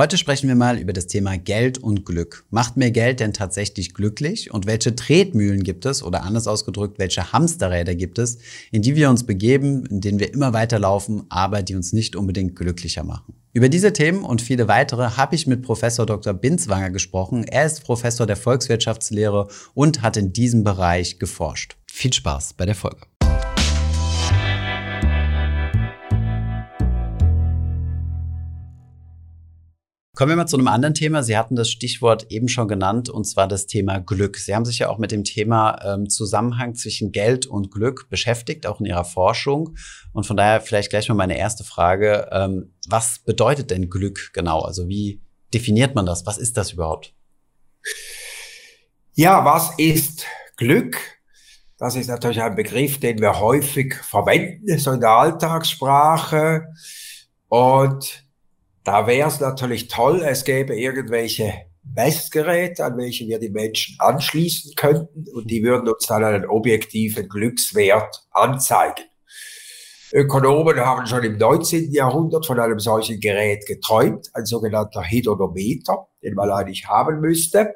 Heute sprechen wir mal über das Thema Geld und Glück. Macht mehr Geld denn tatsächlich glücklich? Und welche Tretmühlen gibt es, oder anders ausgedrückt, welche Hamsterräder gibt es, in die wir uns begeben, in denen wir immer weiterlaufen, aber die uns nicht unbedingt glücklicher machen? Über diese Themen und viele weitere habe ich mit Professor Dr. Binswanger gesprochen. Er ist Professor der Volkswirtschaftslehre und hat in diesem Bereich geforscht. Viel Spaß bei der Folge. Kommen wir mal zu einem anderen Thema. Sie hatten das Stichwort eben schon genannt, und zwar das Thema Glück. Sie haben sich ja auch mit dem Thema ähm, Zusammenhang zwischen Geld und Glück beschäftigt, auch in Ihrer Forschung. Und von daher vielleicht gleich mal meine erste Frage. Ähm, was bedeutet denn Glück genau? Also wie definiert man das? Was ist das überhaupt? Ja, was ist Glück? Das ist natürlich ein Begriff, den wir häufig verwenden, so in der Alltagssprache. Und da wäre es natürlich toll, es gäbe irgendwelche Messgeräte, an welche wir die Menschen anschließen könnten und die würden uns dann einen objektiven Glückswert anzeigen. Ökonomen haben schon im 19. Jahrhundert von einem solchen Gerät geträumt, ein sogenannter Hedonometer, den man eigentlich haben müsste.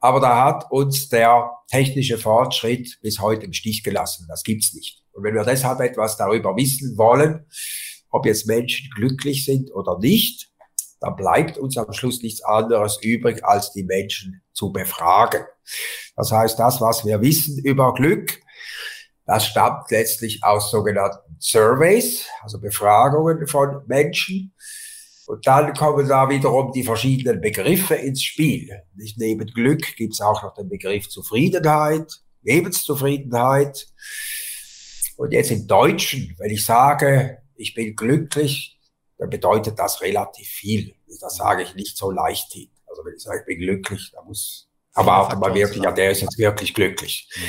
Aber da hat uns der technische Fortschritt bis heute im Stich gelassen. Das gibt's nicht. Und wenn wir deshalb etwas darüber wissen wollen, ob jetzt Menschen glücklich sind oder nicht, dann bleibt uns am Schluss nichts anderes übrig, als die Menschen zu befragen. Das heißt, das, was wir wissen über Glück, das stammt letztlich aus sogenannten Surveys, also Befragungen von Menschen. Und dann kommen da wiederum die verschiedenen Begriffe ins Spiel. Nicht neben Glück gibt es auch noch den Begriff Zufriedenheit, Lebenszufriedenheit. Und jetzt im Deutschen, wenn ich sage, ich bin glücklich, dann bedeutet das relativ viel. Das sage ich nicht so leicht hin. Also wenn ich sage, ich bin glücklich, dann muss, aber auch mal wirklich, ja, der ist jetzt wirklich glücklich. Mhm.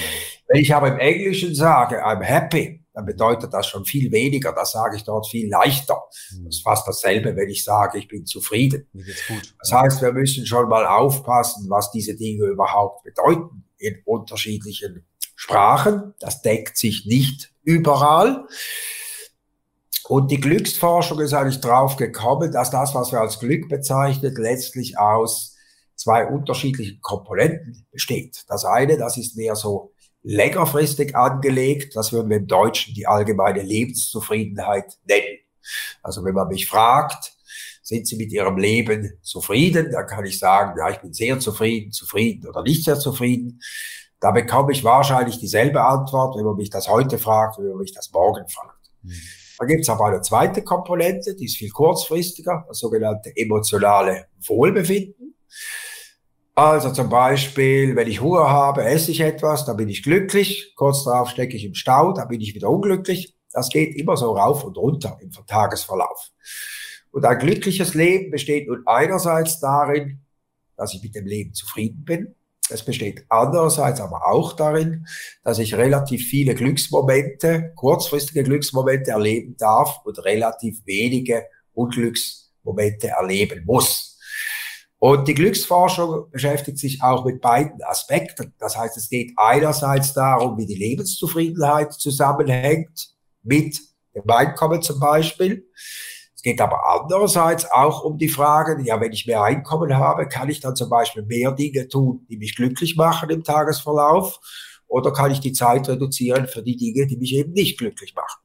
Wenn ich aber im Englischen sage, I'm happy, dann bedeutet das schon viel weniger. Das sage ich dort viel leichter. Mhm. Das ist fast dasselbe, wenn ich sage, ich bin zufrieden. Das heißt, wir müssen schon mal aufpassen, was diese Dinge überhaupt bedeuten in unterschiedlichen Sprachen. Das deckt sich nicht überall. Und die Glücksforschung ist eigentlich drauf gekommen, dass das, was wir als Glück bezeichnet, letztlich aus zwei unterschiedlichen Komponenten besteht. Das eine, das ist mehr so längerfristig angelegt, das würden wir im Deutschen die allgemeine Lebenszufriedenheit nennen. Also wenn man mich fragt, sind Sie mit Ihrem Leben zufrieden? Dann kann ich sagen, ja, ich bin sehr zufrieden, zufrieden oder nicht sehr zufrieden. Da bekomme ich wahrscheinlich dieselbe Antwort, wenn man mich das heute fragt, wenn man mich das morgen fragt. Mhm. Da gibt es aber eine zweite Komponente, die ist viel kurzfristiger, das sogenannte emotionale Wohlbefinden. Also zum Beispiel, wenn ich Hunger habe, esse ich etwas, dann bin ich glücklich. Kurz darauf stecke ich im Stau, dann bin ich wieder unglücklich. Das geht immer so rauf und runter im Tagesverlauf. Und ein glückliches Leben besteht nun einerseits darin, dass ich mit dem Leben zufrieden bin, es besteht andererseits aber auch darin, dass ich relativ viele Glücksmomente, kurzfristige Glücksmomente erleben darf und relativ wenige Unglücksmomente erleben muss. Und die Glücksforschung beschäftigt sich auch mit beiden Aspekten. Das heißt, es geht einerseits darum, wie die Lebenszufriedenheit zusammenhängt mit dem Einkommen zum Beispiel geht aber andererseits auch um die Frage, ja, wenn ich mehr Einkommen habe, kann ich dann zum Beispiel mehr Dinge tun, die mich glücklich machen im Tagesverlauf? Oder kann ich die Zeit reduzieren für die Dinge, die mich eben nicht glücklich machen?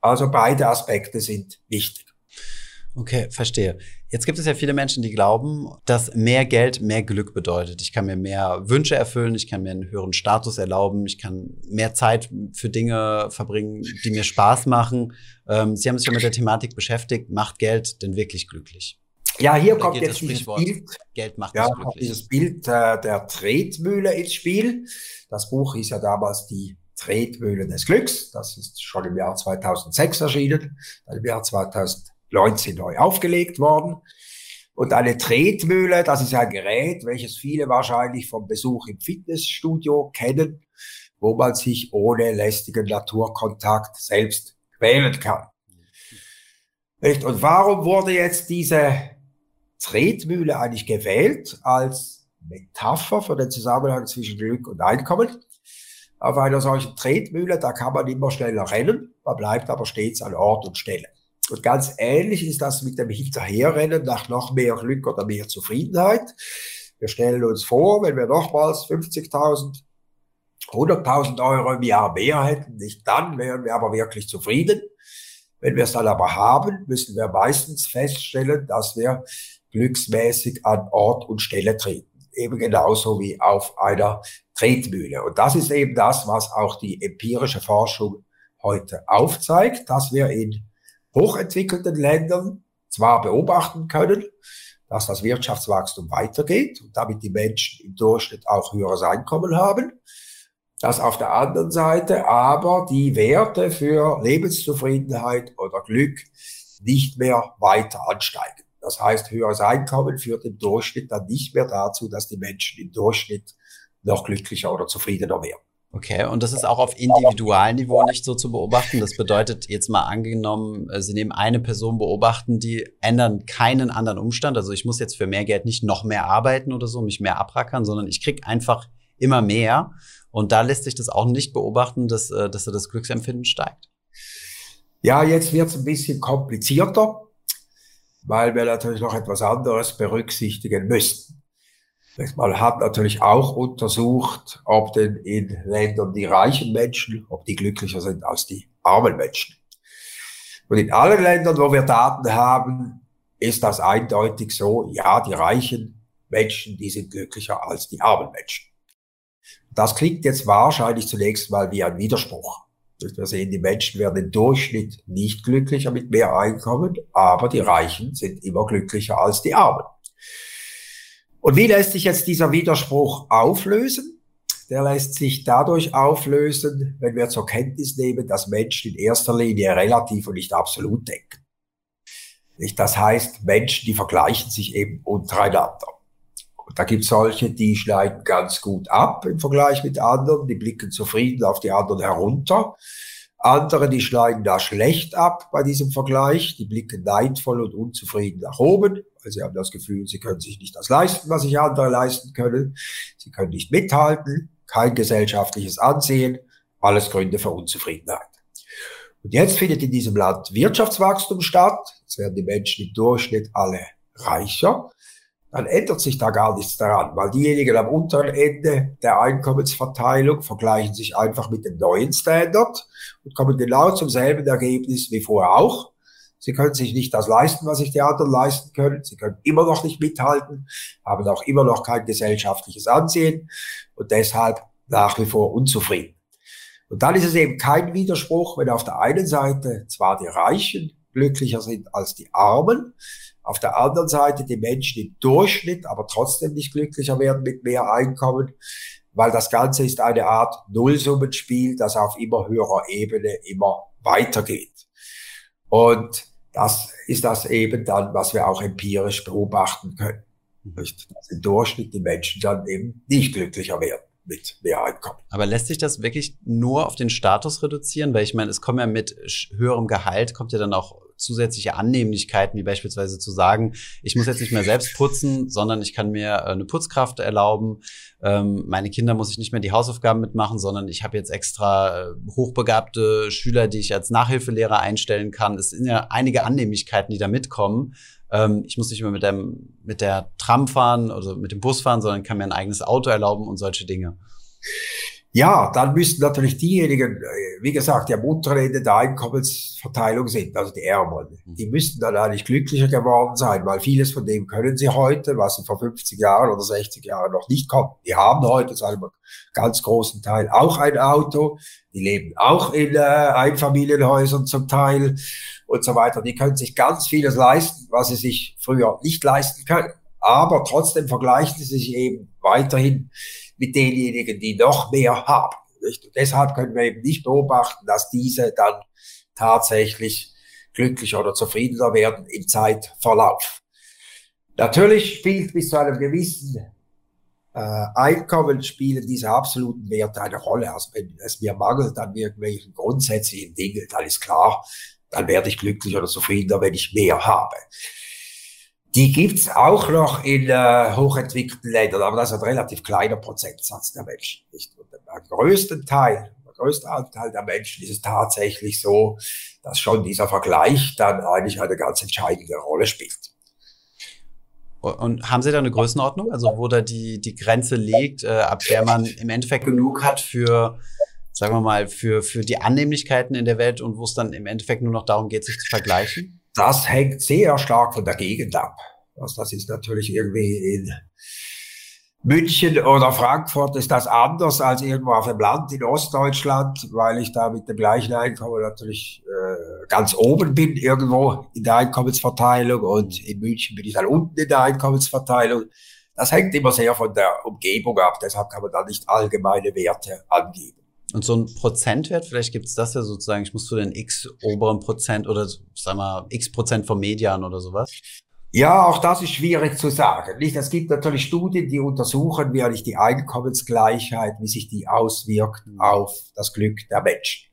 Also beide Aspekte sind wichtig. Okay, verstehe. Jetzt gibt es ja viele Menschen, die glauben, dass mehr Geld mehr Glück bedeutet. Ich kann mir mehr Wünsche erfüllen, ich kann mir einen höheren Status erlauben, ich kann mehr Zeit für Dinge verbringen, die mir Spaß machen. Ähm, Sie haben sich ja mit der Thematik beschäftigt. Macht Geld denn wirklich glücklich? Ja, hier kommt jetzt dieses Bild. Geld macht ja, glücklich. dieses Bild äh, der Tretmühle ins Spiel. Das Buch hieß ja damals die Tretmühle des Glücks. Das ist schon im Jahr 2006 erschienen, im Jahr 2000 19 neu aufgelegt worden. Und eine Tretmühle, das ist ein Gerät, welches viele wahrscheinlich vom Besuch im Fitnessstudio kennen, wo man sich ohne lästigen Naturkontakt selbst quälen kann. Und warum wurde jetzt diese Tretmühle eigentlich gewählt als Metapher für den Zusammenhang zwischen Glück und Einkommen? Auf einer solchen Tretmühle, da kann man immer schneller rennen, man bleibt aber stets an Ort und Stelle. Und ganz ähnlich ist das mit dem Hinterherrennen nach noch mehr Glück oder mehr Zufriedenheit. Wir stellen uns vor, wenn wir nochmals 50.000, 100.000 Euro im Jahr mehr hätten, nicht dann wären wir aber wirklich zufrieden. Wenn wir es dann aber haben, müssen wir meistens feststellen, dass wir glücksmäßig an Ort und Stelle treten. Eben genauso wie auf einer Tretmühle. Und das ist eben das, was auch die empirische Forschung heute aufzeigt, dass wir in hochentwickelten Ländern zwar beobachten können, dass das Wirtschaftswachstum weitergeht und damit die Menschen im Durchschnitt auch höheres Einkommen haben, dass auf der anderen Seite aber die Werte für Lebenszufriedenheit oder Glück nicht mehr weiter ansteigen. Das heißt, höheres Einkommen führt im Durchschnitt dann nicht mehr dazu, dass die Menschen im Durchschnitt noch glücklicher oder zufriedener werden. Okay, und das ist auch auf Individualniveau nicht so zu beobachten. Das bedeutet jetzt mal angenommen, äh, Sie nehmen eine Person beobachten, die ändern keinen anderen Umstand. Also ich muss jetzt für mehr Geld nicht noch mehr arbeiten oder so, mich mehr abrackern, sondern ich krieg einfach immer mehr. Und da lässt sich das auch nicht beobachten, dass, äh, dass das Glücksempfinden steigt. Ja, jetzt wird es ein bisschen komplizierter, weil wir natürlich noch etwas anderes berücksichtigen müssen. Man hat natürlich auch untersucht, ob denn in Ländern die reichen Menschen, ob die glücklicher sind als die armen Menschen. Und in allen Ländern, wo wir Daten haben, ist das eindeutig so, ja, die reichen Menschen, die sind glücklicher als die armen Menschen. Das klingt jetzt wahrscheinlich zunächst mal wie ein Widerspruch. Wir sehen, die Menschen werden im Durchschnitt nicht glücklicher mit mehr Einkommen, aber die Reichen sind immer glücklicher als die Armen. Und wie lässt sich jetzt dieser Widerspruch auflösen? Der lässt sich dadurch auflösen, wenn wir zur Kenntnis nehmen, dass Menschen in erster Linie relativ und nicht absolut denken. Das heißt, Menschen, die vergleichen sich eben untereinander. Und da gibt es solche, die schneiden ganz gut ab im Vergleich mit anderen, die blicken zufrieden auf die anderen herunter. Andere, die schneiden da schlecht ab bei diesem Vergleich, die blicken neidvoll und unzufrieden nach oben, sie haben das Gefühl, sie können sich nicht das leisten, was sich andere leisten können. Sie können nicht mithalten, kein gesellschaftliches Ansehen, alles Gründe für Unzufriedenheit. Und jetzt findet in diesem Land Wirtschaftswachstum statt. Jetzt werden die Menschen im Durchschnitt alle reicher dann ändert sich da gar nichts daran, weil diejenigen am unteren Ende der Einkommensverteilung vergleichen sich einfach mit dem neuen Standard und kommen genau zum selben Ergebnis wie vorher auch. Sie können sich nicht das leisten, was sich die anderen leisten können. Sie können immer noch nicht mithalten, haben auch immer noch kein gesellschaftliches Ansehen und deshalb nach wie vor unzufrieden. Und dann ist es eben kein Widerspruch, wenn auf der einen Seite zwar die Reichen glücklicher sind als die Armen, auf der anderen Seite die Menschen im Durchschnitt aber trotzdem nicht glücklicher werden mit mehr Einkommen, weil das Ganze ist eine Art Nullsummenspiel, das auf immer höherer Ebene immer weitergeht. Und das ist das eben dann, was wir auch empirisch beobachten können. Dass im Durchschnitt die Menschen dann eben nicht glücklicher werden mit mehr Einkommen. Aber lässt sich das wirklich nur auf den Status reduzieren? Weil ich meine, es kommen ja mit höherem Gehalt, kommt ja dann auch zusätzliche Annehmlichkeiten, wie beispielsweise zu sagen, ich muss jetzt nicht mehr selbst putzen, sondern ich kann mir äh, eine Putzkraft erlauben. Ähm, meine Kinder muss ich nicht mehr die Hausaufgaben mitmachen, sondern ich habe jetzt extra äh, hochbegabte Schüler, die ich als Nachhilfelehrer einstellen kann. Es sind ja einige Annehmlichkeiten, die da mitkommen. Ähm, ich muss nicht mehr mit, dem, mit der Tram fahren oder mit dem Bus fahren, sondern kann mir ein eigenes Auto erlauben und solche Dinge. Ja, dann müssten natürlich diejenigen, äh, wie gesagt, die am unteren Ende der Einkommensverteilung sind, also die Ärmeren, mhm. die müssten dann eigentlich glücklicher geworden sein, weil vieles von dem können sie heute, was sie vor 50 Jahren oder 60 Jahren noch nicht konnten. Die haben heute zu einem ganz großen Teil auch ein Auto, die leben auch in äh, Einfamilienhäusern zum Teil und so weiter. Die können sich ganz vieles leisten, was sie sich früher nicht leisten können. Aber trotzdem vergleichen sie sich eben weiterhin mit denjenigen, die noch mehr haben. Nicht? Und deshalb können wir eben nicht beobachten, dass diese dann tatsächlich glücklicher oder zufriedener werden im Zeitverlauf. Natürlich spielt bis zu einem gewissen äh, Einkommen spielen diese absoluten Werte eine Rolle. Also wenn es mir mangelt an irgendwelchen grundsätzlichen Dingen, dann ist klar, dann werde ich glücklicher oder zufriedener, wenn ich mehr habe. Die gibt's auch noch in äh, hochentwickelten Ländern, aber das ist ein relativ kleiner Prozentsatz der Menschen. Nicht? Und den größten Teil, der größte Anteil der Menschen ist es tatsächlich so, dass schon dieser Vergleich dann eigentlich eine ganz entscheidende Rolle spielt. Und haben Sie da eine Größenordnung, also wo da die, die Grenze liegt, äh, ab der man im Endeffekt genug hat für, sagen wir mal, für, für die Annehmlichkeiten in der Welt und wo es dann im Endeffekt nur noch darum geht, sich zu vergleichen? Das hängt sehr stark von der Gegend ab. Also das ist natürlich irgendwie in München oder Frankfurt ist das anders als irgendwo auf dem Land in Ostdeutschland, weil ich da mit dem gleichen Einkommen natürlich äh, ganz oben bin irgendwo in der Einkommensverteilung und in München bin ich dann unten in der Einkommensverteilung. Das hängt immer sehr von der Umgebung ab, deshalb kann man da nicht allgemeine Werte angeben. Und so ein Prozentwert, vielleicht gibt es das ja sozusagen, ich muss zu den x oberen Prozent oder sagen wir x Prozent vom Median oder sowas. Ja, auch das ist schwierig zu sagen. Nicht? Es gibt natürlich Studien, die untersuchen, wie eigentlich die Einkommensgleichheit, wie sich die auswirkt auf das Glück der Menschen.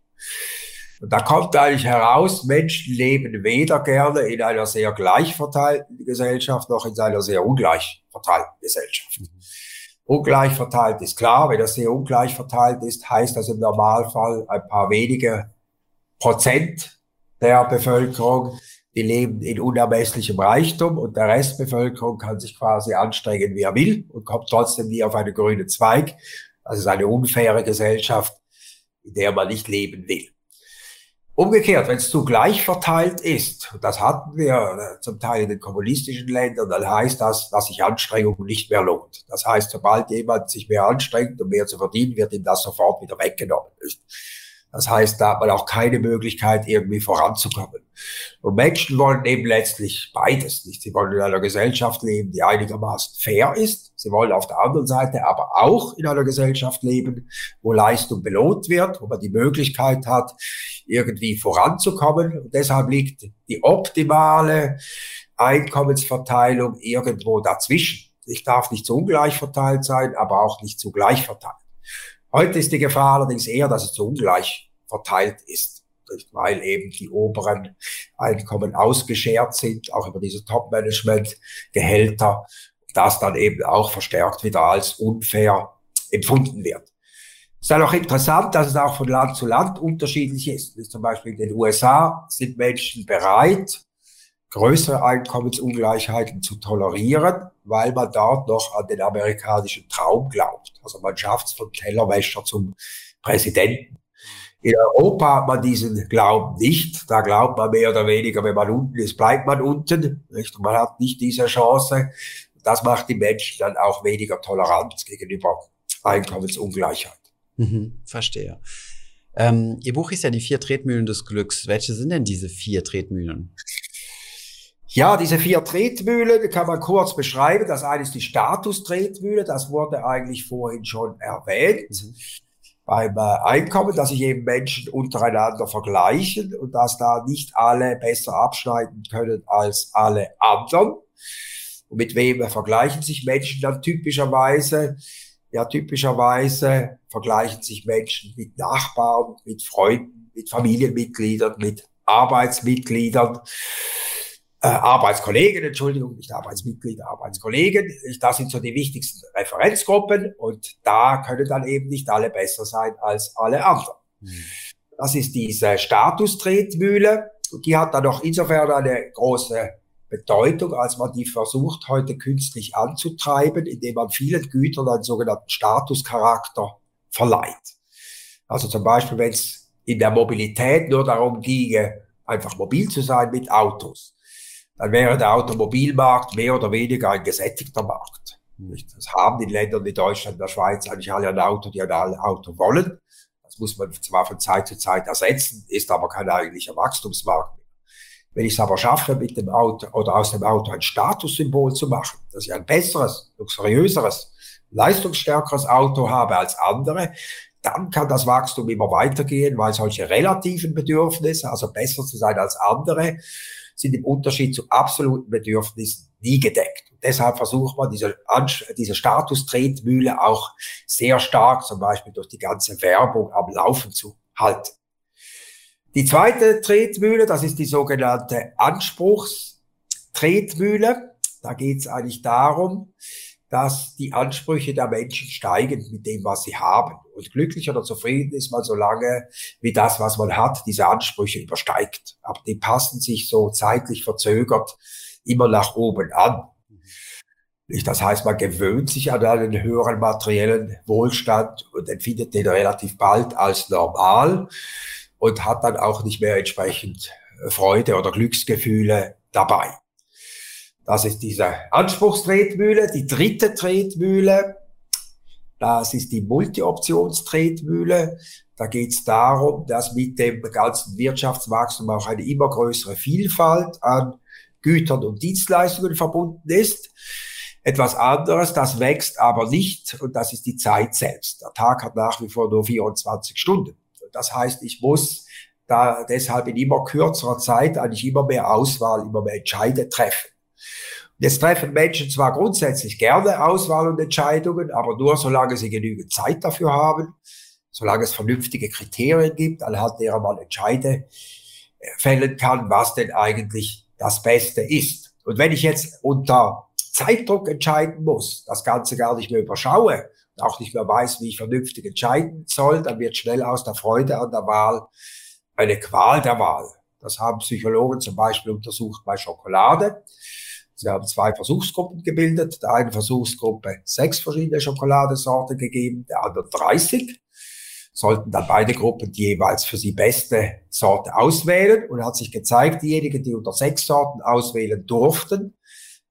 Und da kommt eigentlich heraus, Menschen leben weder gerne in einer sehr gleich verteilten Gesellschaft noch in einer sehr ungleich verteilten Gesellschaft. Ungleich verteilt ist klar, wenn das sehr ungleich verteilt ist, heißt das im Normalfall ein paar wenige Prozent der Bevölkerung die leben in unermesslichem Reichtum und der Restbevölkerung kann sich quasi anstrengen, wie er will und kommt trotzdem nie auf eine grüne Zweig. Das ist eine unfaire Gesellschaft, in der man nicht leben will. Umgekehrt, wenn es zu gleich verteilt ist, das hatten wir äh, zum Teil in den kommunistischen Ländern, dann heißt das, dass sich Anstrengung nicht mehr lohnt. Das heißt, sobald jemand sich mehr anstrengt, um mehr zu verdienen, wird ihm das sofort wieder weggenommen. Das heißt, da hat man auch keine Möglichkeit, irgendwie voranzukommen. Und Menschen wollen eben letztlich beides nicht. Sie wollen in einer Gesellschaft leben, die einigermaßen fair ist. Sie wollen auf der anderen Seite aber auch in einer Gesellschaft leben, wo Leistung belohnt wird, wo man die Möglichkeit hat, irgendwie voranzukommen. Und deshalb liegt die optimale Einkommensverteilung irgendwo dazwischen. Ich darf nicht zu ungleich verteilt sein, aber auch nicht zu gleich verteilt. Heute ist die Gefahr allerdings eher, dass es zu ungleich verteilt ist, weil eben die oberen Einkommen ausgeschert sind, auch über diese Top-Management-Gehälter, das dann eben auch verstärkt wieder als unfair empfunden wird. Es ist dann auch interessant, dass es auch von Land zu Land unterschiedlich ist. Zum Beispiel in den USA sind Menschen bereit, größere Einkommensungleichheiten zu tolerieren, weil man dort noch an den amerikanischen Traum glaubt. Also man schafft es vom Tellerwäscher zum Präsidenten. In Europa hat man diesen Glauben nicht. Da glaubt man mehr oder weniger, wenn man unten ist, bleibt man unten. Nicht? Man hat nicht diese Chance. Das macht die Menschen dann auch weniger tolerant gegenüber Einkommensungleichheit. Mhm, verstehe. Ähm, Ihr Buch ist ja die vier Tretmühlen des Glücks. Welche sind denn diese vier Tretmühlen? Ja, diese vier Tretmühlen kann man kurz beschreiben. Das eine ist die Status-Tretmühle, das wurde eigentlich vorhin schon erwähnt. Mhm. Beim äh, Einkommen, dass sich eben Menschen untereinander vergleichen und dass da nicht alle besser abschneiden können als alle anderen. Und mit wem vergleichen sich Menschen dann typischerweise? Ja, typischerweise vergleichen sich Menschen mit Nachbarn, mit Freunden, mit Familienmitgliedern, mit Arbeitsmitgliedern äh, Arbeitskollegen, Entschuldigung, nicht Arbeitsmitglieder, Arbeitskollegen. Das sind so die wichtigsten Referenzgruppen und da können dann eben nicht alle besser sein als alle anderen. Mhm. Das ist diese Statustretmühle und die hat dann noch insofern eine große Bedeutung, als man die versucht heute künstlich anzutreiben, indem man vielen Gütern einen sogenannten Statuscharakter verleiht. Also zum Beispiel, wenn es in der Mobilität nur darum ginge, einfach mobil zu sein mit Autos dann wäre der Automobilmarkt mehr oder weniger ein gesättigter Markt. Das haben in Ländern wie Deutschland und der Schweiz eigentlich alle ein Auto, die ein Auto wollen. Das muss man zwar von Zeit zu Zeit ersetzen, ist aber kein eigentlicher Wachstumsmarkt mehr. Wenn ich es aber schaffe, mit dem Auto oder aus dem Auto ein Statussymbol zu machen, dass ich ein besseres, luxuriöseres, leistungsstärkeres Auto habe als andere, dann kann das Wachstum immer weitergehen, weil solche relativen Bedürfnisse, also besser zu sein als andere, sind im Unterschied zu absoluten Bedürfnissen nie gedeckt. Und deshalb versucht man diese, diese Status-Tretmühle auch sehr stark, zum Beispiel durch die ganze Werbung am Laufen zu halten. Die zweite Tretmühle, das ist die sogenannte Anspruchstretmühle. Da geht es eigentlich darum, dass die Ansprüche der Menschen steigen mit dem, was sie haben. Und glücklich oder zufrieden ist man so lange, wie das, was man hat, diese Ansprüche übersteigt. Aber die passen sich so zeitlich verzögert immer nach oben an. Das heißt, man gewöhnt sich an einen höheren materiellen Wohlstand und empfindet den relativ bald als normal und hat dann auch nicht mehr entsprechend Freude oder Glücksgefühle dabei. Das ist diese Anspruchstretmühle. Die dritte Tretmühle, das ist die Multi-Options-Tretmühle. Da geht es darum, dass mit dem ganzen Wirtschaftswachstum auch eine immer größere Vielfalt an Gütern und Dienstleistungen verbunden ist. Etwas anderes, das wächst aber nicht und das ist die Zeit selbst. Der Tag hat nach wie vor nur 24 Stunden. Das heißt, ich muss da deshalb in immer kürzerer Zeit eigentlich immer mehr Auswahl, immer mehr Entscheide treffen. Jetzt treffen Menschen zwar grundsätzlich gerne Auswahl und Entscheidungen, aber nur solange sie genügend Zeit dafür haben, solange es vernünftige Kriterien gibt, anhand derer man Entscheide fällen kann, was denn eigentlich das Beste ist. Und wenn ich jetzt unter Zeitdruck entscheiden muss, das Ganze gar nicht mehr überschaue, auch nicht mehr weiß, wie ich vernünftig entscheiden soll, dann wird schnell aus der Freude an der Wahl eine Qual der Wahl. Das haben Psychologen zum Beispiel untersucht bei Schokolade. Sie haben zwei Versuchsgruppen gebildet. Der eine Versuchsgruppe sechs verschiedene Schokoladensorten gegeben, der andere 30. Sollten dann beide Gruppen die jeweils für sie beste Sorte auswählen und hat sich gezeigt, diejenigen, die unter sechs Sorten auswählen durften,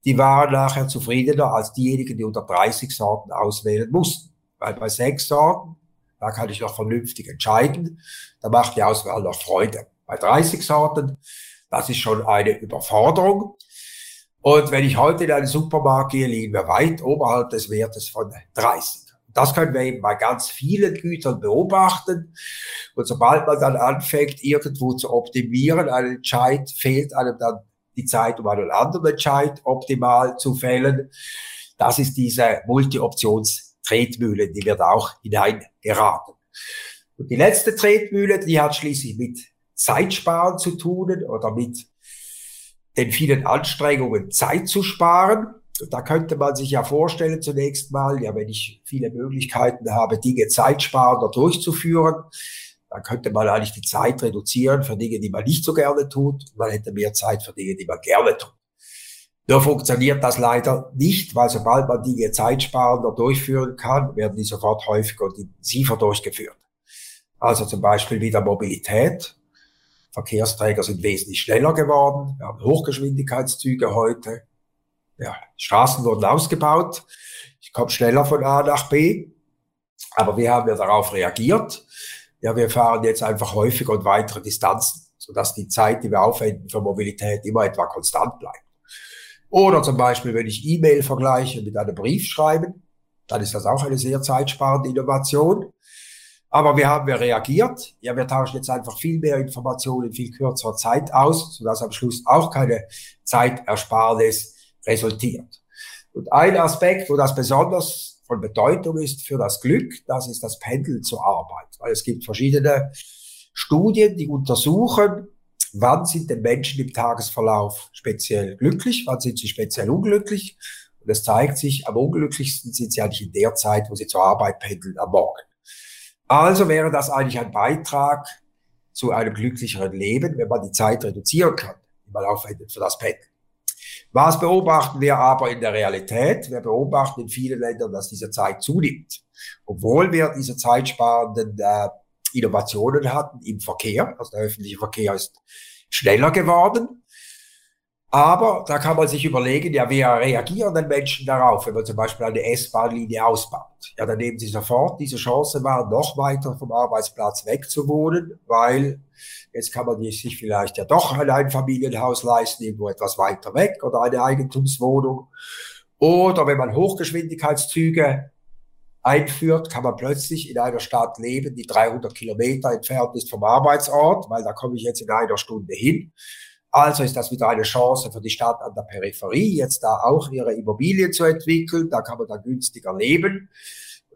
die waren nachher zufriedener als diejenigen, die unter 30 Sorten auswählen mussten. Weil bei sechs Sorten, da kann ich noch vernünftig entscheiden, da macht die Auswahl noch Freude. Bei 30 Sorten, das ist schon eine Überforderung. Und wenn ich heute in einen Supermarkt gehe, liegen wir weit oberhalb des Wertes von 30. Das können wir eben bei ganz vielen Gütern beobachten. Und sobald man dann anfängt, irgendwo zu optimieren, einen Entscheid, fehlt einem dann die Zeit, um einen anderen Entscheid optimal zu fällen. Das ist diese Multi-Options-Tretmühle, die wird auch hineingeraten. Und die letzte Tretmühle, die hat schließlich mit Zeitsparen zu tun oder mit den vielen Anstrengungen Zeit zu sparen. Da könnte man sich ja vorstellen zunächst mal, ja, wenn ich viele Möglichkeiten habe, Dinge zeitsparender durchzuführen, dann könnte man eigentlich die Zeit reduzieren für Dinge, die man nicht so gerne tut. Man hätte mehr Zeit für Dinge, die man gerne tut. Nur funktioniert das leider nicht, weil sobald man Dinge zeitsparender durchführen kann, werden die sofort häufiger und intensiver durchgeführt. Also zum Beispiel wieder Mobilität. Verkehrsträger sind wesentlich schneller geworden. Wir haben Hochgeschwindigkeitszüge heute. Ja, Straßen wurden ausgebaut. Ich komme schneller von A nach B. Aber wie haben wir darauf reagiert? Ja, wir fahren jetzt einfach häufiger und weitere Distanzen, sodass die Zeit, die wir aufwenden für Mobilität, immer etwa konstant bleibt. Oder zum Beispiel, wenn ich E-Mail vergleiche mit einem Brief schreiben, dann ist das auch eine sehr zeitsparende Innovation. Aber wir haben wir reagiert. Ja, wir tauschen jetzt einfach viel mehr Informationen in viel kürzerer Zeit aus, sodass am Schluss auch keine Zeitersparnis resultiert. Und ein Aspekt, wo das besonders von Bedeutung ist für das Glück, das ist das Pendeln zur Arbeit. Weil es gibt verschiedene Studien, die untersuchen, wann sind denn Menschen im Tagesverlauf speziell glücklich, wann sind sie speziell unglücklich. Und es zeigt sich, am unglücklichsten sind sie eigentlich in der Zeit, wo sie zur Arbeit pendeln, am Morgen. Also wäre das eigentlich ein Beitrag zu einem glücklicheren Leben, wenn man die Zeit reduzieren kann, die man aufwendet für das Pendeln. Was beobachten wir aber in der Realität? Wir beobachten in vielen Ländern, dass diese Zeit zunimmt. Obwohl wir diese zeitsparenden äh, Innovationen hatten im Verkehr, also der öffentliche Verkehr ist schneller geworden, aber da kann man sich überlegen, ja, wie reagieren denn Menschen darauf, wenn man zum Beispiel eine S-Bahn-Linie ausbaut? Ja, dann nehmen sie sofort diese Chance wahr, noch weiter vom Arbeitsplatz wegzuwohnen, weil jetzt kann man sich vielleicht ja doch ein Einfamilienhaus leisten, irgendwo etwas weiter weg oder eine Eigentumswohnung. Oder wenn man Hochgeschwindigkeitszüge einführt, kann man plötzlich in einer Stadt leben, die 300 Kilometer entfernt ist vom Arbeitsort, weil da komme ich jetzt in einer Stunde hin. Also ist das wieder eine Chance für die Stadt an der Peripherie, jetzt da auch ihre Immobilien zu entwickeln. Da kann man dann günstiger leben.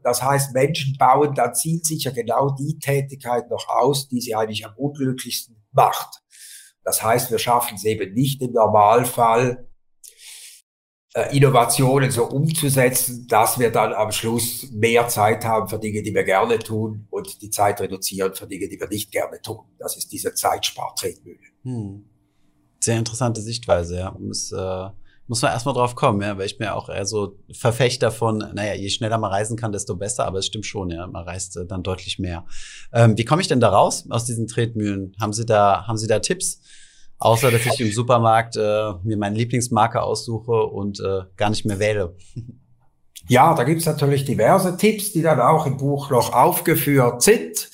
Das heißt, Menschen bauen dann zielsicher genau die Tätigkeit noch aus, die sie eigentlich am unglücklichsten macht. Das heißt, wir schaffen es eben nicht im Normalfall, äh, Innovationen so umzusetzen, dass wir dann am Schluss mehr Zeit haben für Dinge, die wir gerne tun und die Zeit reduzieren für Dinge, die wir nicht gerne tun. Das ist diese Zeitspartretmühle. Hm. Sehr interessante Sichtweise, ja. Muss, äh, muss man erstmal drauf kommen, ja, weil ich mir auch eher so Verfechter von, naja, je schneller man reisen kann, desto besser, aber es stimmt schon, ja, man reist äh, dann deutlich mehr. Ähm, wie komme ich denn da raus aus diesen Tretmühlen? Haben Sie da, haben Sie da Tipps? Außer dass ich im Supermarkt äh, mir meine Lieblingsmarke aussuche und äh, gar nicht mehr wähle. Ja, da gibt's natürlich diverse Tipps, die dann auch im Buch noch aufgeführt sind.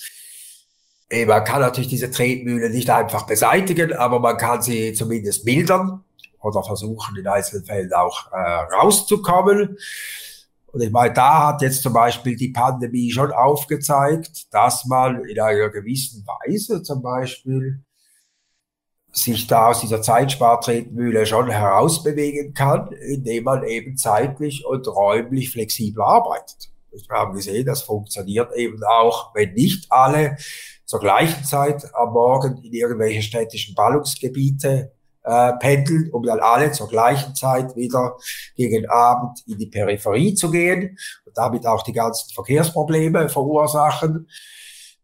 Man kann natürlich diese Tretmühle nicht einfach beseitigen, aber man kann sie zumindest mildern oder versuchen, in einzelnen Fällen auch äh, rauszukommen. Und ich meine, da hat jetzt zum Beispiel die Pandemie schon aufgezeigt, dass man in einer gewissen Weise zum Beispiel sich da aus dieser Zeitspartretmühle schon herausbewegen kann, indem man eben zeitlich und räumlich flexibel arbeitet. Wir haben gesehen, das funktioniert eben auch, wenn nicht alle zur gleichen Zeit am Morgen in irgendwelche städtischen Ballungsgebiete äh, pendeln, um dann alle zur gleichen Zeit wieder gegen Abend in die Peripherie zu gehen und damit auch die ganzen Verkehrsprobleme verursachen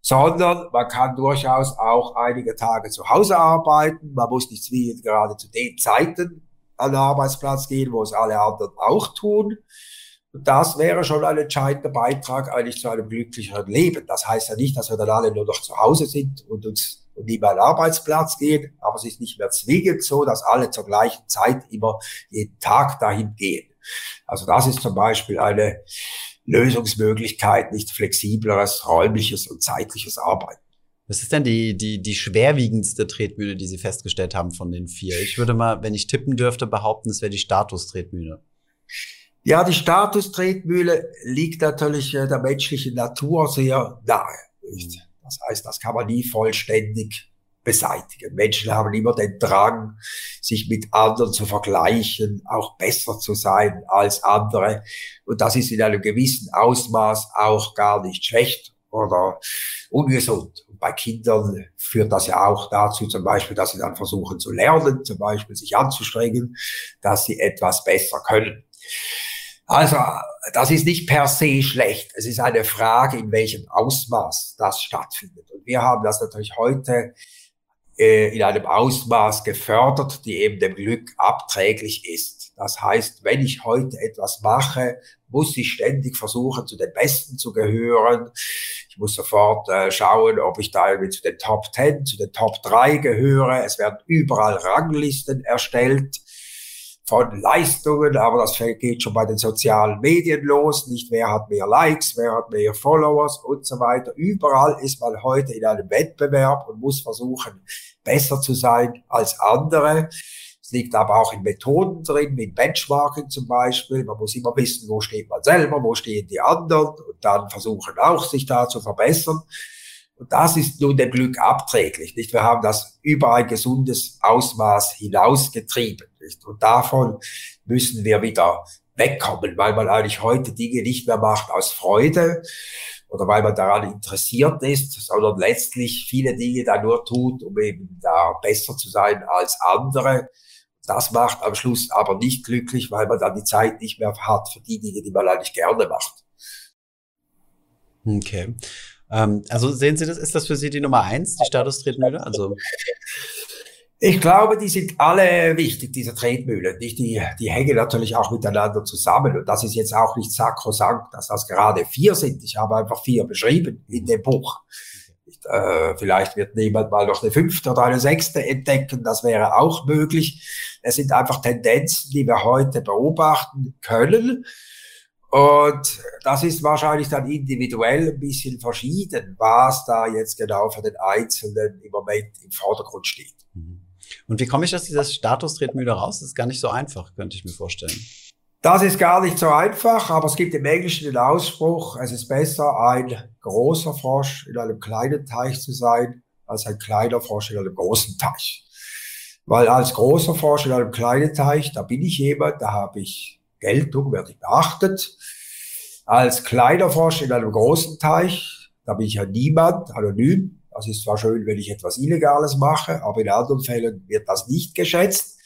sondern man kann durchaus auch einige Tage zu Hause arbeiten. Man muss nicht zwingend gerade zu den Zeiten an den Arbeitsplatz gehen, wo es alle anderen auch tun. Das wäre schon ein entscheidender Beitrag eigentlich zu einem glücklicheren Leben. Das heißt ja nicht, dass wir dann alle nur noch zu Hause sind und uns und nie an Arbeitsplatz gehen, aber es ist nicht mehr zwingend so, dass alle zur gleichen Zeit immer jeden Tag dahin gehen. Also das ist zum Beispiel eine Lösungsmöglichkeit, nicht flexibleres, räumliches und zeitliches Arbeiten. Was ist denn die, die, die schwerwiegendste Tretmühle, die Sie festgestellt haben von den vier? Ich würde mal, wenn ich tippen dürfte, behaupten, es wäre die Status-Tretmühle. Ja, die Status-Tretmühle liegt natürlich äh, der menschlichen Natur sehr nahe. Nicht? Das heißt, das kann man nie vollständig beseitigen. Menschen haben immer den Drang, sich mit anderen zu vergleichen, auch besser zu sein als andere. Und das ist in einem gewissen Ausmaß auch gar nicht schlecht oder ungesund. Und bei Kindern führt das ja auch dazu, zum Beispiel, dass sie dann versuchen zu lernen, zum Beispiel sich anzustrengen, dass sie etwas besser können. Also, das ist nicht per se schlecht. Es ist eine Frage, in welchem Ausmaß das stattfindet. Und wir haben das natürlich heute äh, in einem Ausmaß gefördert, die eben dem Glück abträglich ist. Das heißt, wenn ich heute etwas mache, muss ich ständig versuchen, zu den Besten zu gehören. Ich muss sofort äh, schauen, ob ich da irgendwie zu den Top 10, zu den Top 3 gehöre. Es werden überall Ranglisten erstellt von Leistungen, aber das geht schon bei den sozialen Medien los, nicht wer hat mehr Likes, wer hat mehr Followers und so weiter. Überall ist man heute in einem Wettbewerb und muss versuchen, besser zu sein als andere. Es liegt aber auch in Methoden drin, mit Benchmarking zum Beispiel. Man muss immer wissen, wo steht man selber, wo stehen die anderen und dann versuchen auch, sich da zu verbessern. Und das ist nun dem Glück abträglich. Nicht? Wir haben das über ein gesundes Ausmaß hinausgetrieben. Nicht? Und davon müssen wir wieder wegkommen, weil man eigentlich heute Dinge nicht mehr macht aus Freude oder weil man daran interessiert ist, sondern letztlich viele Dinge da nur tut, um eben da besser zu sein als andere. Das macht am Schluss aber nicht glücklich, weil man dann die Zeit nicht mehr hat für die Dinge, die man eigentlich gerne macht. Okay. Ähm, also sehen Sie das, ist das für Sie die Nummer eins, die Status-Tretmühle? Also ich glaube, die sind alle wichtig, diese Tretmühlen. Die, die, die hängen natürlich auch miteinander zusammen. Und das ist jetzt auch nicht sakrosankt, dass das gerade vier sind. Ich habe einfach vier beschrieben in dem Buch. Äh, vielleicht wird niemand mal noch eine fünfte oder eine sechste entdecken. Das wäre auch möglich. Es sind einfach Tendenzen, die wir heute beobachten können. Und das ist wahrscheinlich dann individuell ein bisschen verschieden, was da jetzt genau für den Einzelnen im Moment im Vordergrund steht. Mhm. Und wie komme ich aus dieser Status-Tretmühle raus? Das ist gar nicht so einfach, könnte ich mir vorstellen. Das ist gar nicht so einfach, aber es gibt im Englischen den Ausspruch, es ist besser, ein großer Frosch in einem kleinen Teich zu sein, als ein kleiner Frosch in einem großen Teich. Weil als großer Frosch in einem kleinen Teich, da bin ich jemand, da habe ich Geltung werde ich beachtet. Als kleiner Frosch in einem großen Teich, da bin ich ja niemand, anonym. Das ist zwar schön, wenn ich etwas Illegales mache, aber in anderen Fällen wird das nicht geschätzt.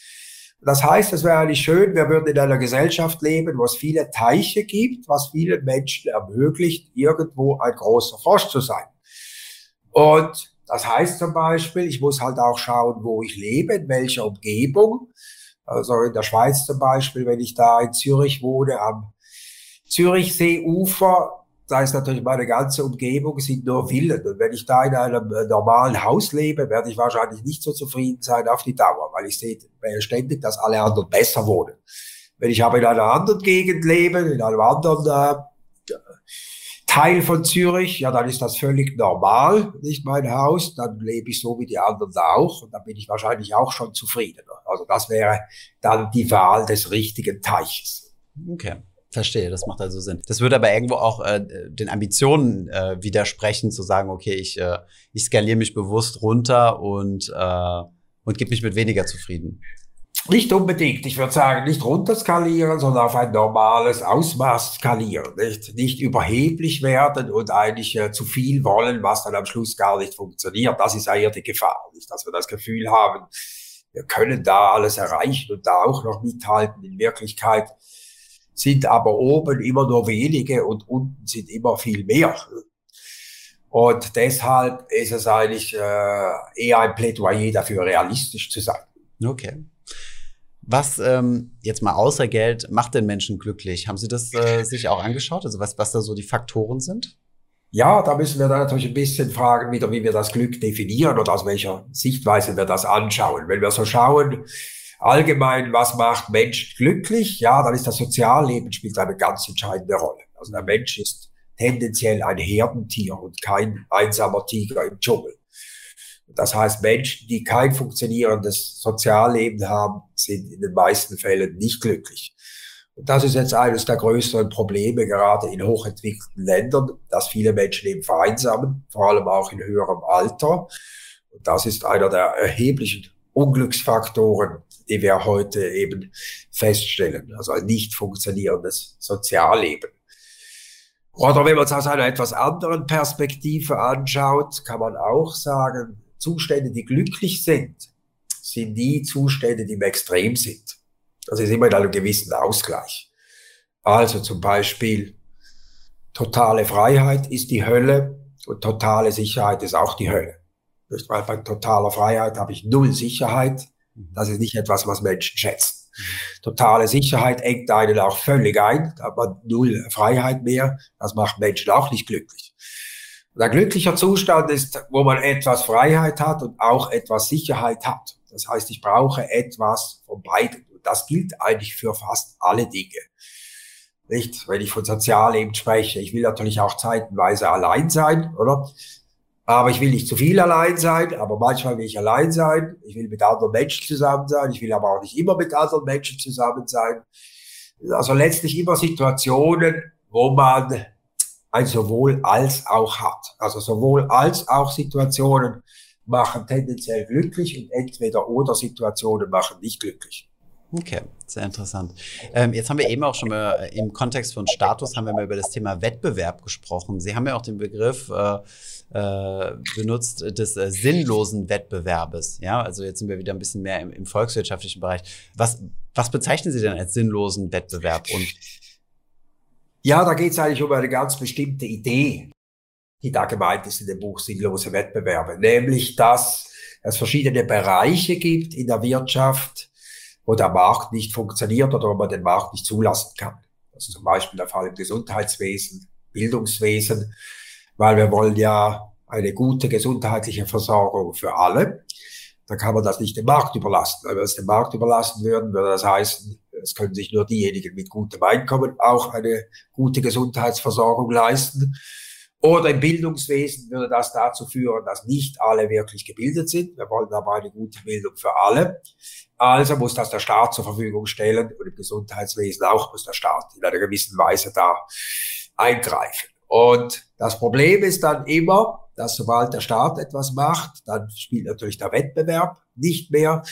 Das heißt, es wäre eigentlich schön, wir würden in einer Gesellschaft leben, wo es viele Teiche gibt, was vielen Menschen ermöglicht, irgendwo ein großer Frosch zu sein. Und das heißt zum Beispiel, ich muss halt auch schauen, wo ich lebe, in welcher Umgebung. Also in der Schweiz zum Beispiel, wenn ich da in Zürich wohne, am Zürichseeufer, da ist natürlich meine ganze Umgebung sind nur Villen. Und wenn ich da in einem äh, normalen Haus lebe, werde ich wahrscheinlich nicht so zufrieden sein auf die Dauer, weil ich sehe ständig, dass alle anderen besser wohnen. Wenn ich aber in einer anderen Gegend lebe, in einem anderen äh, Teil von Zürich, ja, dann ist das völlig normal, nicht mein Haus. Dann lebe ich so wie die anderen auch und dann bin ich wahrscheinlich auch schon zufriedener. Also das wäre dann die Wahl des richtigen Teiches. Okay. Verstehe, das macht also Sinn. Das würde aber irgendwo auch äh, den Ambitionen äh, widersprechen, zu sagen, okay, ich, äh, ich skaliere mich bewusst runter und, äh, und gebe mich mit weniger zufrieden. Nicht unbedingt. Ich würde sagen, nicht runterskalieren, sondern auf ein normales Ausmaß skalieren. Nicht, nicht überheblich werden und eigentlich äh, zu viel wollen, was dann am Schluss gar nicht funktioniert. Das ist eher die Gefahr. Nicht, dass wir das Gefühl haben, wir können da alles erreichen und da auch noch mithalten. In Wirklichkeit sind aber oben immer nur wenige und unten sind immer viel mehr. Und deshalb ist es eigentlich äh, eher ein Plädoyer dafür, realistisch zu sein. Okay. Was ähm, jetzt mal außer Geld macht den Menschen glücklich? Haben Sie das äh, sich auch angeschaut? Also was, was da so die Faktoren sind? Ja, da müssen wir dann natürlich ein bisschen fragen, wieder, wie wir das Glück definieren oder aus welcher Sichtweise wir das anschauen. Wenn wir so schauen, allgemein, was macht Mensch glücklich? Ja, dann ist das Sozialleben spielt eine ganz entscheidende Rolle. Also der Mensch ist tendenziell ein Herdentier und kein einsamer Tiger im Dschungel. Das heißt, Menschen, die kein funktionierendes Sozialleben haben, sind in den meisten Fällen nicht glücklich. Und das ist jetzt eines der größeren Probleme, gerade in hochentwickelten Ländern, dass viele Menschen eben vereinsamen, vor allem auch in höherem Alter. Und das ist einer der erheblichen Unglücksfaktoren, die wir heute eben feststellen. Also ein nicht funktionierendes Sozialleben. Oder wenn man es aus einer etwas anderen Perspektive anschaut, kann man auch sagen, Zustände, die glücklich sind, sind die Zustände, die im Extrem sind. Das ist immer in einem gewissen Ausgleich. Also zum Beispiel, totale Freiheit ist die Hölle und totale Sicherheit ist auch die Hölle. Weil bei totaler Freiheit habe ich null Sicherheit das ist nicht etwas, was Menschen schätzen. Totale Sicherheit engt einen auch völlig ein, man null Freiheit mehr. Das macht Menschen auch nicht glücklich. Ein glücklicher Zustand ist, wo man etwas Freiheit hat und auch etwas Sicherheit hat. Das heißt, ich brauche etwas von beiden. Und das gilt eigentlich für fast alle Dinge. Nicht, wenn ich von Sozialleben spreche. Ich will natürlich auch zeitenweise allein sein, oder? Aber ich will nicht zu viel allein sein, aber manchmal will ich allein sein. Ich will mit anderen Menschen zusammen sein. Ich will aber auch nicht immer mit anderen Menschen zusammen sein. Also letztlich immer Situationen, wo man ein sowohl als auch hat. Also sowohl als auch Situationen machen tendenziell glücklich und entweder oder Situationen machen nicht glücklich. Okay, sehr interessant. Ähm, jetzt haben wir eben auch schon mal im Kontext von Status haben wir mal über das Thema Wettbewerb gesprochen. Sie haben ja auch den Begriff äh, äh, benutzt des äh, sinnlosen Wettbewerbes. Ja, also jetzt sind wir wieder ein bisschen mehr im, im volkswirtschaftlichen Bereich. Was, was bezeichnen Sie denn als sinnlosen Wettbewerb? Und ja, da geht es eigentlich um eine ganz bestimmte Idee, die da gemeint ist in dem Buch Sinnlose Wettbewerbe, nämlich dass es verschiedene Bereiche gibt in der Wirtschaft, wo der Markt nicht funktioniert oder wo man den Markt nicht zulassen kann. Ist zum Beispiel der Fall im Gesundheitswesen, Bildungswesen, weil wir wollen ja eine gute gesundheitliche Versorgung für alle. Dann kann man das nicht dem Markt überlassen. Wenn wir es dem Markt überlassen würden, würde das heißen, es können sich nur diejenigen mit gutem Einkommen auch eine gute Gesundheitsversorgung leisten. Oder im Bildungswesen würde das dazu führen, dass nicht alle wirklich gebildet sind. Wir wollen aber eine gute Bildung für alle. Also muss das der Staat zur Verfügung stellen und im Gesundheitswesen auch muss der Staat in einer gewissen Weise da eingreifen. Und das Problem ist dann immer, dass sobald der Staat etwas macht, dann spielt natürlich der Wettbewerb nicht mehr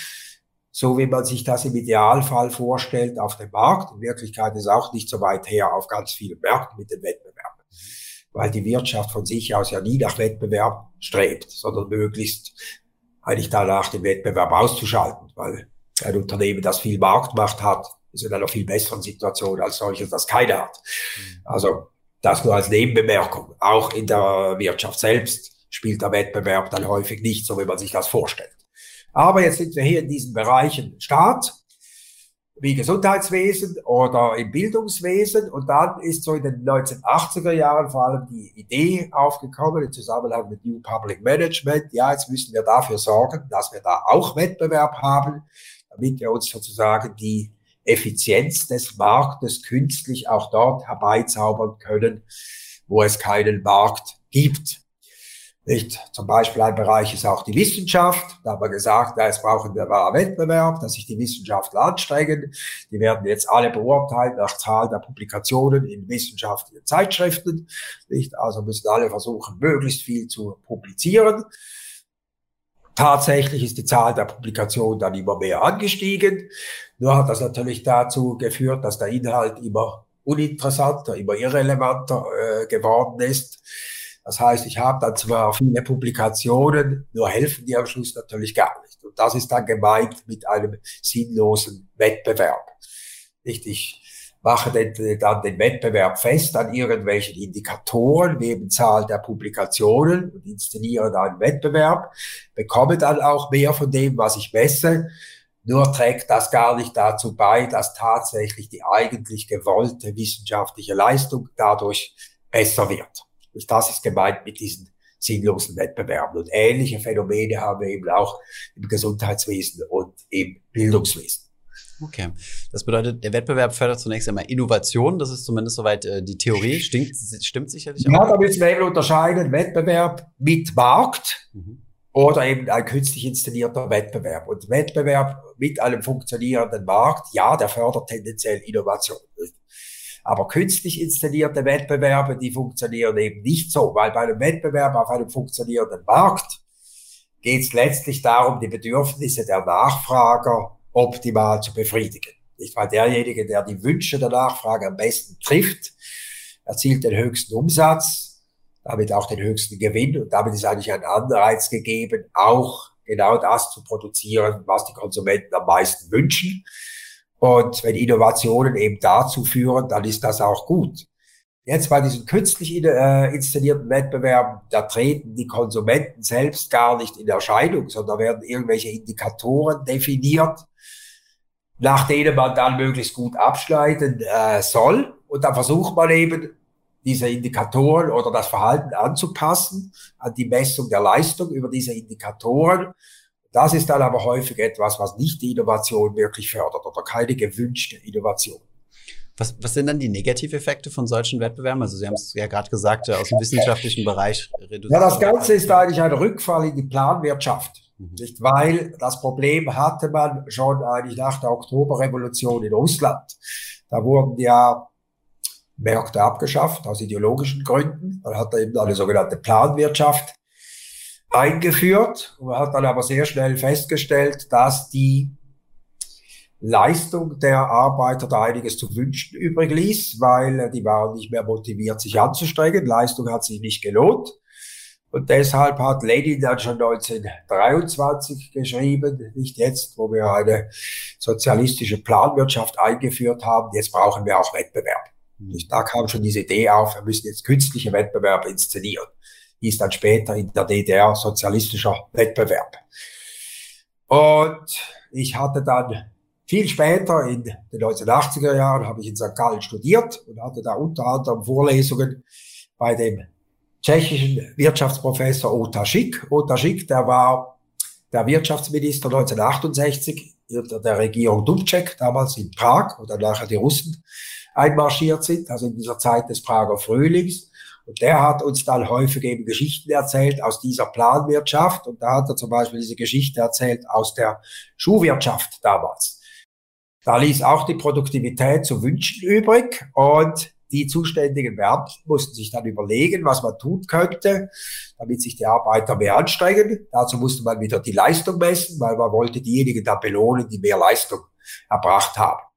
so wie man sich das im Idealfall vorstellt auf dem Markt. In Wirklichkeit ist auch nicht so weit her auf ganz vielen Märkten mit dem Wettbewerb weil die Wirtschaft von sich aus ja nie nach Wettbewerb strebt, sondern möglichst eigentlich danach den Wettbewerb auszuschalten, weil Ein Unternehmen, das viel Marktmacht hat, ist in einer viel besseren Situation als solches, das keine hat. Mhm. Also das nur als Nebenbemerkung. Auch in der Wirtschaft selbst spielt der Wettbewerb dann häufig nicht so, wie man sich das vorstellt. Aber jetzt sind wir hier in diesen Bereichen Staat, wie Gesundheitswesen oder im Bildungswesen. Und dann ist so in den 1980er Jahren vor allem die Idee aufgekommen im Zusammenhang mit New Public Management. Ja, jetzt müssen wir dafür sorgen, dass wir da auch Wettbewerb haben, damit wir uns sozusagen die Effizienz des Marktes künstlich auch dort herbeizaubern können, wo es keinen Markt gibt. Nicht? Zum Beispiel ein Bereich ist auch die Wissenschaft. Da haben wir gesagt, ja, jetzt brauchen wir einen Wettbewerb, dass sich die Wissenschaftler anstrengen. Die werden jetzt alle beurteilt nach Zahl der Publikationen in wissenschaftlichen Zeitschriften. Nicht? Also müssen alle versuchen, möglichst viel zu publizieren. Tatsächlich ist die Zahl der Publikationen dann immer mehr angestiegen. Nur hat das natürlich dazu geführt, dass der Inhalt immer uninteressanter, immer irrelevanter äh, geworden ist. Das heißt, ich habe dann zwar viele Publikationen, nur helfen die am Schluss natürlich gar nicht. Und das ist dann gemeint mit einem sinnlosen Wettbewerb. Ich mache den, dann den Wettbewerb fest an irgendwelchen Indikatoren, wie eben Zahl der Publikationen und inszeniere da einen Wettbewerb, bekomme dann auch mehr von dem, was ich messe. Nur trägt das gar nicht dazu bei, dass tatsächlich die eigentlich gewollte wissenschaftliche Leistung dadurch besser wird. Das ist gemeint mit diesen sinnlosen Wettbewerben. Und ähnliche Phänomene haben wir eben auch im Gesundheitswesen und im Bildungswesen. Okay. Das bedeutet, der Wettbewerb fördert zunächst einmal Innovation. Das ist zumindest soweit äh, die Theorie. Stimmt, stimmt sicherlich auch. Ja, da müssen wir eben unterscheiden. Wettbewerb mit Markt mhm. oder eben ein künstlich installierter Wettbewerb. Und Wettbewerb mit einem funktionierenden Markt, ja, der fördert tendenziell Innovation. Aber künstlich installierte Wettbewerbe, die funktionieren eben nicht so, weil bei einem Wettbewerb auf einem funktionierenden Markt geht es letztlich darum, die Bedürfnisse der Nachfrager optimal zu befriedigen. Nicht? Weil derjenige, der die Wünsche der Nachfrage am besten trifft, erzielt den höchsten Umsatz, damit auch den höchsten Gewinn und damit ist eigentlich ein Anreiz gegeben, auch genau das zu produzieren, was die Konsumenten am meisten wünschen. Und wenn Innovationen eben dazu führen, dann ist das auch gut. Jetzt bei diesen künstlich äh, installierten Wettbewerben, da treten die Konsumenten selbst gar nicht in Erscheinung, sondern werden irgendwelche Indikatoren definiert, nach denen man dann möglichst gut abschneiden äh, soll. Und dann versucht man eben, diese Indikatoren oder das Verhalten anzupassen an die Messung der Leistung über diese Indikatoren. Das ist dann aber häufig etwas, was nicht die Innovation wirklich fördert oder keine gewünschte Innovation. Was, was sind dann die Negativeffekte von solchen Wettbewerben? Also Sie haben es ja gerade gesagt, äh, aus dem wissenschaftlichen Bereich reduziert. Ja, das Ganze ist eigentlich ein Rückfall in die Planwirtschaft. Mhm. Nicht, weil das Problem hatte man schon eigentlich nach der Oktoberrevolution in Russland. Da wurden ja Märkte abgeschafft aus ideologischen Gründen. Man hat da eben eine sogenannte Planwirtschaft eingeführt und hat dann aber sehr schnell festgestellt, dass die Leistung der Arbeiter da einiges zu wünschen übrig ließ, weil die waren nicht mehr motiviert, sich anzustrengen. Leistung hat sich nicht gelohnt. Und deshalb hat Lenin dann schon 1923 geschrieben, nicht jetzt, wo wir eine sozialistische Planwirtschaft eingeführt haben, jetzt brauchen wir auch Wettbewerb. Mhm. Da kam schon diese Idee auf, wir müssen jetzt künstliche Wettbewerbe inszenieren hieß dann später in der DDR sozialistischer Wettbewerb. Und ich hatte dann viel später in den 1980er Jahren habe ich in St. Gallen studiert und hatte da unter anderem Vorlesungen bei dem tschechischen Wirtschaftsprofessor Ota Schick. Ota Schick, der war der Wirtschaftsminister 1968 unter der Regierung Dubček, damals in Prag, wo dann nachher die Russen einmarschiert sind, also in dieser Zeit des Prager Frühlings. Und der hat uns dann häufig eben Geschichten erzählt aus dieser Planwirtschaft. Und da hat er zum Beispiel diese Geschichte erzählt aus der Schuhwirtschaft damals. Da ließ auch die Produktivität zu wünschen übrig und die zuständigen Beamten mussten sich dann überlegen, was man tun könnte, damit sich die Arbeiter mehr anstrengen. Dazu musste man wieder die Leistung messen, weil man wollte diejenigen da belohnen, die mehr Leistung erbracht haben.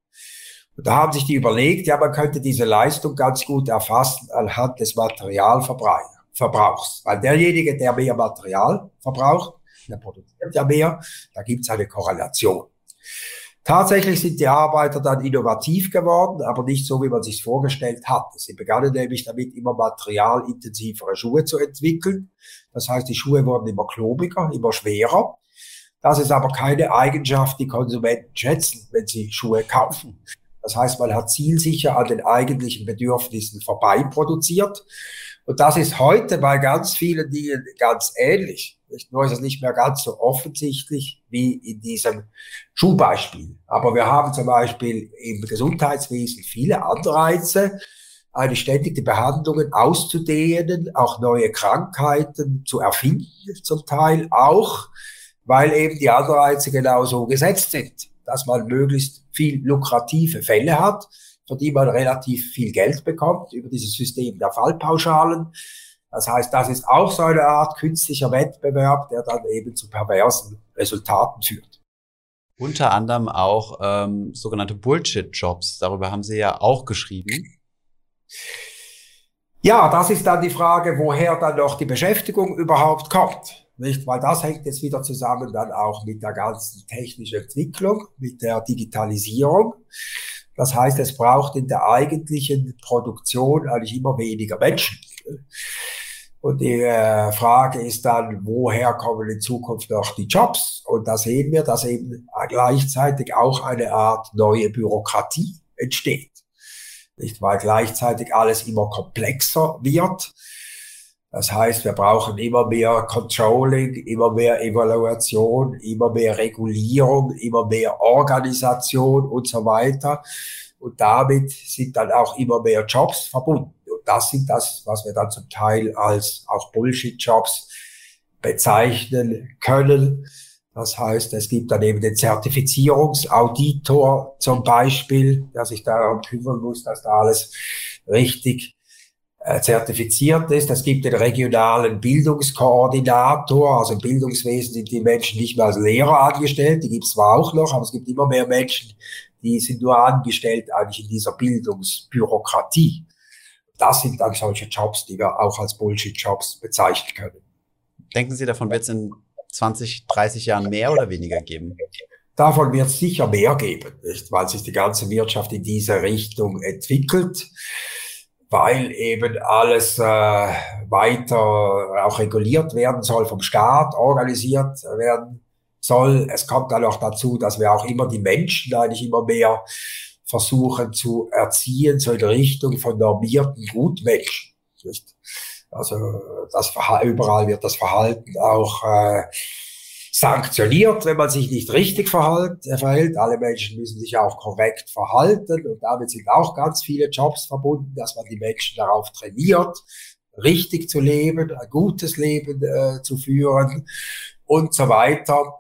Und da haben sich die überlegt, ja, man könnte diese Leistung ganz gut erfassen anhand des Materialverbrauchs. Weil derjenige, der mehr Material verbraucht, der produziert ja mehr, da gibt es eine Korrelation. Tatsächlich sind die Arbeiter dann innovativ geworden, aber nicht so, wie man sich vorgestellt hat. Sie begannen nämlich damit, immer materialintensivere Schuhe zu entwickeln. Das heißt, die Schuhe wurden immer klobiger, immer schwerer. Das ist aber keine Eigenschaft, die Konsumenten schätzen, wenn sie Schuhe kaufen. Das heißt, man hat zielsicher an den eigentlichen Bedürfnissen vorbei produziert. Und das ist heute bei ganz vielen Dingen ganz ähnlich. Nur ist es nicht mehr ganz so offensichtlich wie in diesem Schuhbeispiel. Aber wir haben zum Beispiel im Gesundheitswesen viele Anreize, eine ständige Behandlungen auszudehnen, auch neue Krankheiten zu erfinden, zum Teil auch, weil eben die Anreize genauso gesetzt sind, dass man möglichst viel lukrative Fälle hat, für die man relativ viel Geld bekommt über dieses System der Fallpauschalen das heißt, das ist auch so eine Art künstlicher Wettbewerb, der dann eben zu perversen Resultaten führt. Unter anderem auch ähm, sogenannte Bullshit-Jobs. Darüber haben Sie ja auch geschrieben. Ja, das ist dann die Frage, woher dann noch die Beschäftigung überhaupt kommt. Nicht? Weil das hängt jetzt wieder zusammen dann auch mit der ganzen technischen Entwicklung, mit der Digitalisierung. Das heißt, es braucht in der eigentlichen Produktion eigentlich immer weniger Menschen. Und die äh, Frage ist dann, woher kommen in Zukunft noch die Jobs? Und da sehen wir, dass eben gleichzeitig auch eine Art neue Bürokratie entsteht. Nicht, weil gleichzeitig alles immer komplexer wird. Das heißt, wir brauchen immer mehr Controlling, immer mehr Evaluation, immer mehr Regulierung, immer mehr Organisation und so weiter. Und damit sind dann auch immer mehr Jobs verbunden das sind das, was wir dann zum Teil als auch Bullshit-Jobs bezeichnen können. Das heißt, es gibt dann eben den Zertifizierungsauditor zum Beispiel, der sich darum kümmern muss, dass da alles richtig zertifiziert ist. Es gibt den regionalen Bildungskoordinator. Also im Bildungswesen sind die Menschen nicht mehr als Lehrer angestellt. Die gibt es zwar auch noch, aber es gibt immer mehr Menschen, die sind nur angestellt eigentlich in dieser Bildungsbürokratie das sind dann solche Jobs, die wir auch als Bullshit-Jobs bezeichnen können. Denken Sie, davon wird es in 20, 30 Jahren mehr oder weniger geben? Davon wird es sicher mehr geben, nicht? weil sich die ganze Wirtschaft in diese Richtung entwickelt, weil eben alles äh, weiter auch reguliert werden soll vom Staat, organisiert werden soll. Es kommt dann auch dazu, dass wir auch immer die Menschen eigentlich immer mehr versuchen zu erziehen, so in Richtung von normierten Gutmenschen. Nicht? Also das überall wird das Verhalten auch äh, sanktioniert, wenn man sich nicht richtig verhält, verhält. Alle Menschen müssen sich auch korrekt verhalten und damit sind auch ganz viele Jobs verbunden, dass man die Menschen darauf trainiert, richtig zu leben, ein gutes Leben äh, zu führen und so weiter.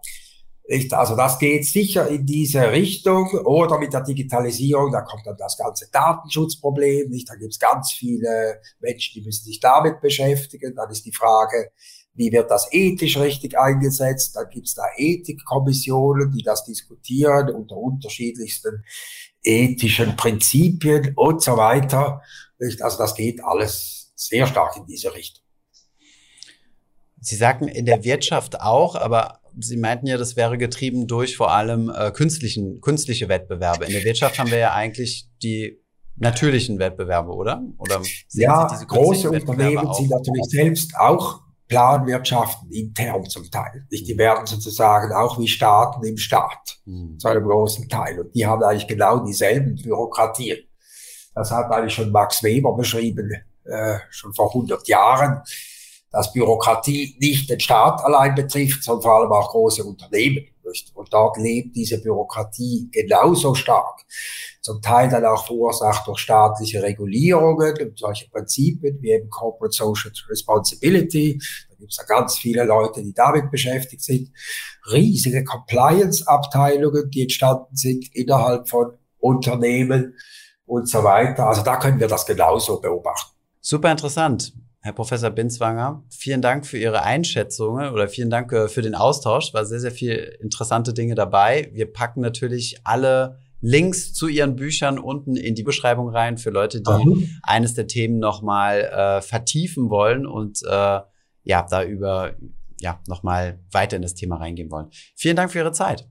Nicht? Also das geht sicher in diese Richtung. Oder mit der Digitalisierung, da kommt dann das ganze Datenschutzproblem. Nicht? Da gibt es ganz viele Menschen, die müssen sich damit beschäftigen. Dann ist die Frage, wie wird das ethisch richtig eingesetzt? Dann gibt es da Ethikkommissionen, die das diskutieren unter unterschiedlichsten ethischen Prinzipien und so weiter. Nicht? Also das geht alles sehr stark in diese Richtung. Sie sagten in der Wirtschaft auch, aber Sie meinten ja, das wäre getrieben durch vor allem äh, künstlichen, künstliche Wettbewerbe. In der Wirtschaft haben wir ja eigentlich die natürlichen Wettbewerbe, oder? Oder ja, große Unternehmen sind natürlich selbst auch Planwirtschaften intern zum Teil. Die werden sozusagen auch wie Staaten im Staat mhm. zu einem großen Teil. Und die haben eigentlich genau dieselben Bürokratien. Das hat eigentlich schon Max Weber beschrieben, äh, schon vor 100 Jahren dass Bürokratie nicht den Staat allein betrifft, sondern vor allem auch große Unternehmen. Und dort lebt diese Bürokratie genauso stark. Zum Teil dann auch verursacht durch staatliche Regulierungen und solche Prinzipien wie eben Corporate Social Responsibility. Da gibt es ja ganz viele Leute, die damit beschäftigt sind. Riesige Compliance-Abteilungen, die entstanden sind innerhalb von Unternehmen und so weiter. Also da können wir das genauso beobachten. Super interessant. Herr Professor Binswanger, vielen Dank für Ihre Einschätzungen oder vielen Dank äh, für den Austausch. War sehr, sehr viel interessante Dinge dabei. Wir packen natürlich alle Links zu Ihren Büchern unten in die Beschreibung rein für Leute, die mhm. eines der Themen nochmal äh, vertiefen wollen und äh, ja, da über ja, nochmal weiter in das Thema reingehen wollen. Vielen Dank für Ihre Zeit.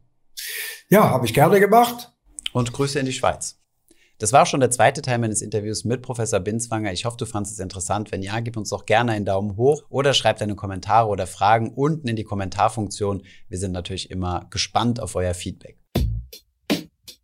Ja, habe ich gerne gemacht. Und Grüße in die Schweiz. Das war schon der zweite Teil meines Interviews mit Professor Binswanger. Ich hoffe, du fandest es interessant. Wenn ja, gib uns doch gerne einen Daumen hoch oder schreib deine Kommentare oder Fragen unten in die Kommentarfunktion. Wir sind natürlich immer gespannt auf euer Feedback.